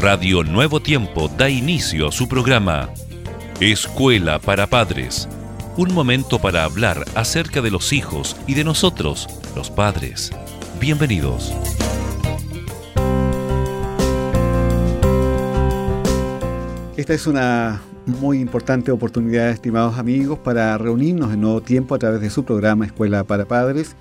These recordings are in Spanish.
Radio Nuevo Tiempo da inicio a su programa Escuela para Padres. Un momento para hablar acerca de los hijos y de nosotros, los padres. Bienvenidos. Esta es una muy importante oportunidad, estimados amigos, para reunirnos en nuevo tiempo a través de su programa Escuela para Padres.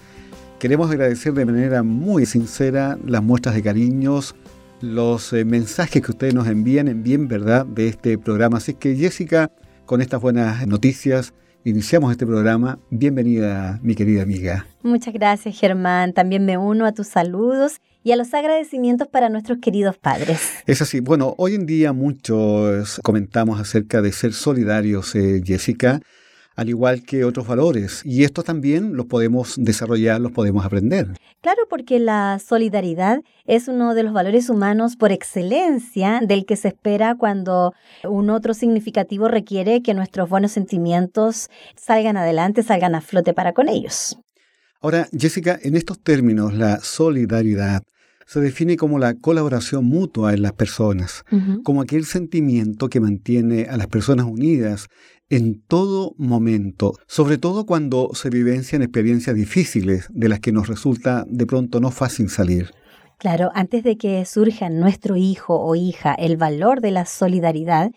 Queremos agradecer de manera muy sincera las muestras de cariños, los eh, mensajes que ustedes nos envían en bien verdad de este programa. Así que Jessica, con estas buenas noticias, iniciamos este programa. Bienvenida, mi querida amiga. Muchas gracias, Germán. También me uno a tus saludos y a los agradecimientos para nuestros queridos padres. Es así. Bueno, hoy en día muchos comentamos acerca de ser solidarios, eh, Jessica, al igual que otros valores. Y estos también los podemos desarrollar, los podemos aprender. Claro, porque la solidaridad es uno de los valores humanos por excelencia del que se espera cuando un otro significativo requiere que nuestros buenos sentimientos salgan adelante, salgan a flote para con ellos. Ahora, Jessica, en estos términos, la solidaridad se define como la colaboración mutua en las personas, como aquel sentimiento que mantiene a las personas unidas en todo momento, sobre todo cuando se vivencian experiencias difíciles de las que nos resulta de pronto no fácil salir. Claro, antes de que surja en nuestro hijo o hija el valor de la solidaridad,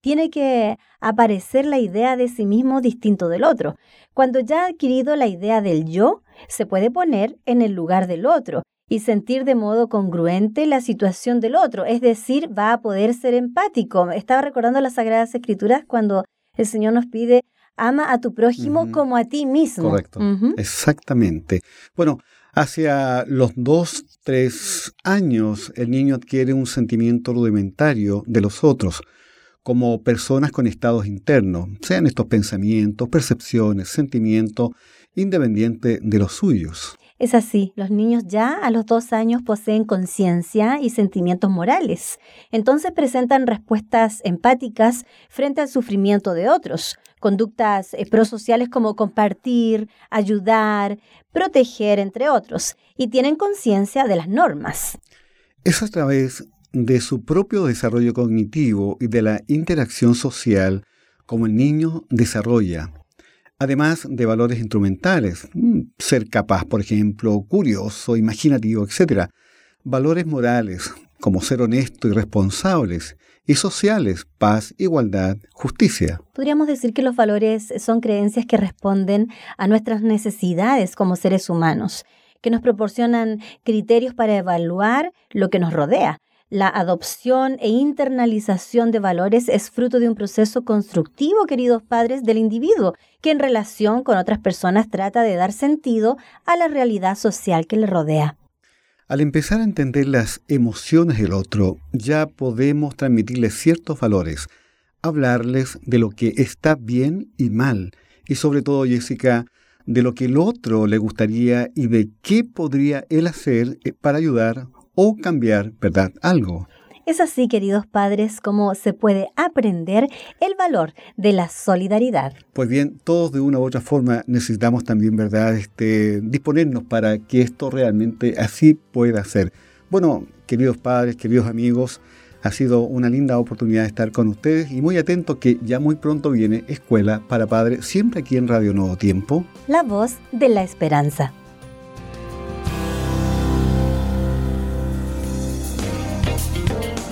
tiene que aparecer la idea de sí mismo distinto del otro. Cuando ya ha adquirido la idea del yo, se puede poner en el lugar del otro y sentir de modo congruente la situación del otro, es decir, va a poder ser empático. Estaba recordando las Sagradas Escrituras cuando el Señor nos pide, ama a tu prójimo como a ti mismo. Correcto, exactamente. Bueno, hacia los dos, tres años el niño adquiere un sentimiento rudimentario de los otros como personas con estados internos, sean estos pensamientos, percepciones, sentimientos, independientes de los suyos. Es así, los niños ya a los dos años poseen conciencia y sentimientos morales. Entonces presentan respuestas empáticas frente al sufrimiento de otros, conductas eh, prosociales como compartir, ayudar, proteger, entre otros, y tienen conciencia de las normas. Es a través de su propio desarrollo cognitivo y de la interacción social como el niño desarrolla además de valores instrumentales, mm, ser capaz, por ejemplo, curioso, imaginativo, etc. Valores morales, como ser honesto y responsables, y sociales, paz, igualdad, justicia. Podríamos decir que los valores son creencias que responden a nuestras necesidades como seres humanos, que nos proporcionan criterios para evaluar lo que nos rodea, la adopción e internalización de valores es fruto de un proceso constructivo, queridos padres, del individuo, que en relación con otras personas trata de dar sentido a la realidad social que le rodea. Al empezar a entender las emociones del otro, ya podemos transmitirles ciertos valores, hablarles de lo que está bien y mal, y sobre todo, Jessica, de lo que el otro le gustaría y de qué podría él hacer eh, para ayudar o cambiar, ¿verdad? Algo. Es así, queridos padres, como se puede aprender el valor de la solidaridad. Pues bien, todos de una u otra forma necesitamos también, ¿verdad?, este, disponernos para que esto realmente así pueda ser. Bueno, queridos padres, queridos amigos, ha sido una linda oportunidad de estar con ustedes y muy atento que ya muy pronto viene Escuela para Padres, siempre aquí en Radio Nuevo Tiempo. La voz de la esperanza.